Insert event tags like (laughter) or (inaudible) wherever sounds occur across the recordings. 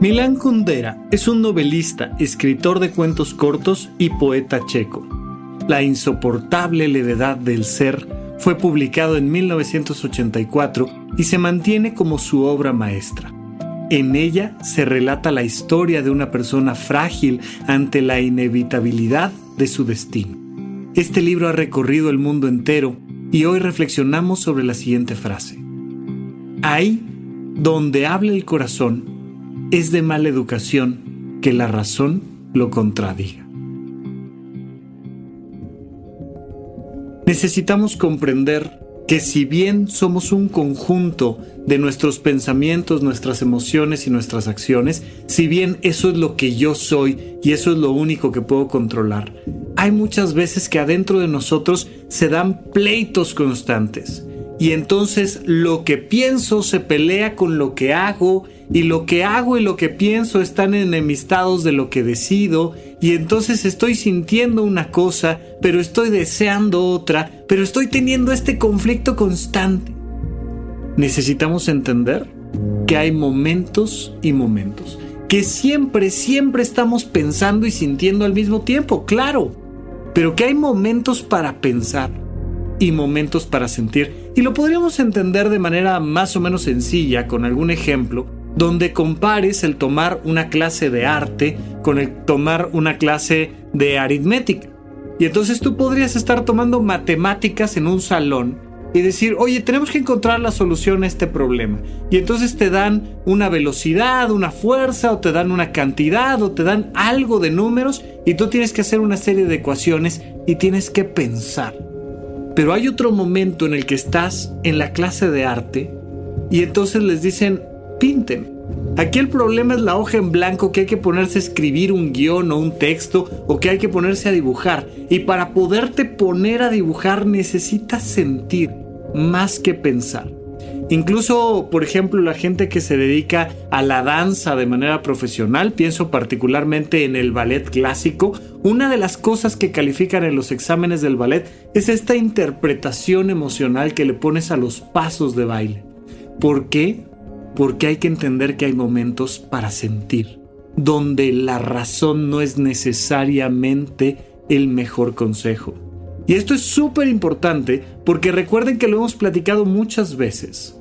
Milán Kundera es un novelista, escritor de cuentos cortos y poeta checo. La insoportable levedad del ser fue publicado en 1984 y se mantiene como su obra maestra. En ella se relata la historia de una persona frágil ante la inevitabilidad de su destino. Este libro ha recorrido el mundo entero y hoy reflexionamos sobre la siguiente frase. Ahí donde habla el corazón, es de mala educación que la razón lo contradiga. Necesitamos comprender que si bien somos un conjunto de nuestros pensamientos, nuestras emociones y nuestras acciones, si bien eso es lo que yo soy y eso es lo único que puedo controlar, hay muchas veces que adentro de nosotros se dan pleitos constantes. Y entonces lo que pienso se pelea con lo que hago y lo que hago y lo que pienso están enemistados de lo que decido y entonces estoy sintiendo una cosa, pero estoy deseando otra, pero estoy teniendo este conflicto constante. Necesitamos entender que hay momentos y momentos, que siempre, siempre estamos pensando y sintiendo al mismo tiempo, claro, pero que hay momentos para pensar y momentos para sentir. Y lo podríamos entender de manera más o menos sencilla con algún ejemplo donde compares el tomar una clase de arte con el tomar una clase de aritmética. Y entonces tú podrías estar tomando matemáticas en un salón y decir, oye, tenemos que encontrar la solución a este problema. Y entonces te dan una velocidad, una fuerza, o te dan una cantidad, o te dan algo de números, y tú tienes que hacer una serie de ecuaciones y tienes que pensar. Pero hay otro momento en el que estás en la clase de arte y entonces les dicen, pinten. Aquí el problema es la hoja en blanco que hay que ponerse a escribir un guion o un texto o que hay que ponerse a dibujar. Y para poderte poner a dibujar necesitas sentir más que pensar. Incluso, por ejemplo, la gente que se dedica a la danza de manera profesional, pienso particularmente en el ballet clásico, una de las cosas que califican en los exámenes del ballet es esta interpretación emocional que le pones a los pasos de baile. ¿Por qué? porque hay que entender que hay momentos para sentir, donde la razón no es necesariamente el mejor consejo. Y esto es súper importante porque recuerden que lo hemos platicado muchas veces,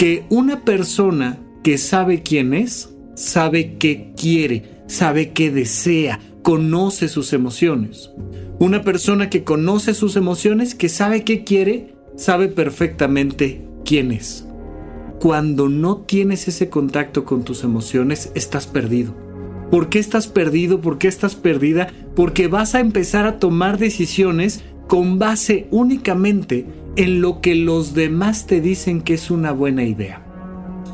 que una persona que sabe quién es, sabe qué quiere, sabe qué desea, conoce sus emociones. Una persona que conoce sus emociones, que sabe qué quiere, sabe perfectamente quién es cuando no tienes ese contacto con tus emociones, estás perdido. ¿Por qué estás perdido? ¿Por qué estás perdida? Porque vas a empezar a tomar decisiones con base únicamente en lo que los demás te dicen que es una buena idea.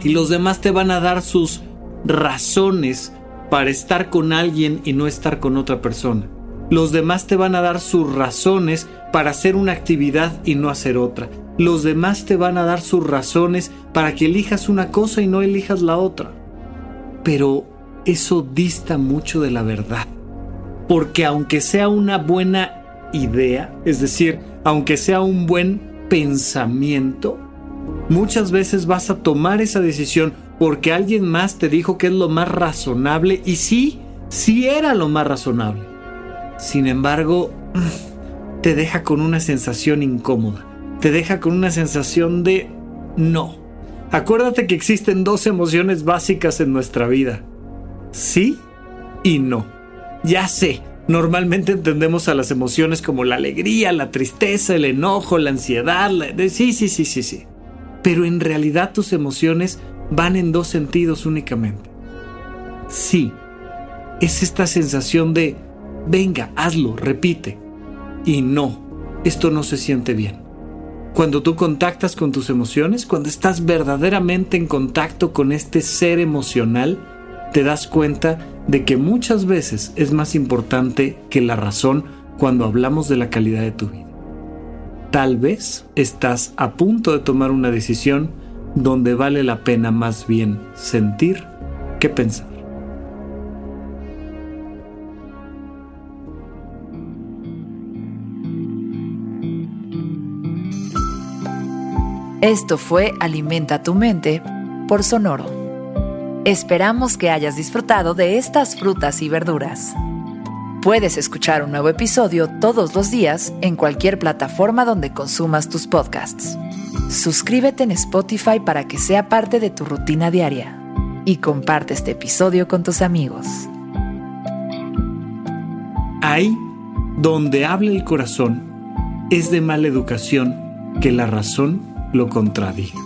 Y los demás te van a dar sus razones para estar con alguien y no estar con otra persona. Los demás te van a dar sus razones para hacer una actividad y no hacer otra los demás te van a dar sus razones para que elijas una cosa y no elijas la otra. Pero eso dista mucho de la verdad. Porque aunque sea una buena idea, es decir, aunque sea un buen pensamiento, muchas veces vas a tomar esa decisión porque alguien más te dijo que es lo más razonable y sí, sí era lo más razonable. Sin embargo, (clears throat) te deja con una sensación incómoda, te deja con una sensación de no. Acuérdate que existen dos emociones básicas en nuestra vida, sí y no. Ya sé, normalmente entendemos a las emociones como la alegría, la tristeza, el enojo, la ansiedad, sí, sí, sí, sí, sí. Pero en realidad tus emociones van en dos sentidos únicamente. Sí, es esta sensación de, venga, hazlo, repite. Y no, esto no se siente bien. Cuando tú contactas con tus emociones, cuando estás verdaderamente en contacto con este ser emocional, te das cuenta de que muchas veces es más importante que la razón cuando hablamos de la calidad de tu vida. Tal vez estás a punto de tomar una decisión donde vale la pena más bien sentir que pensar. Esto fue Alimenta tu mente por Sonoro. Esperamos que hayas disfrutado de estas frutas y verduras. Puedes escuchar un nuevo episodio todos los días en cualquier plataforma donde consumas tus podcasts. Suscríbete en Spotify para que sea parte de tu rutina diaria y comparte este episodio con tus amigos. Ahí donde habla el corazón es de mala educación que la razón lo contradiga.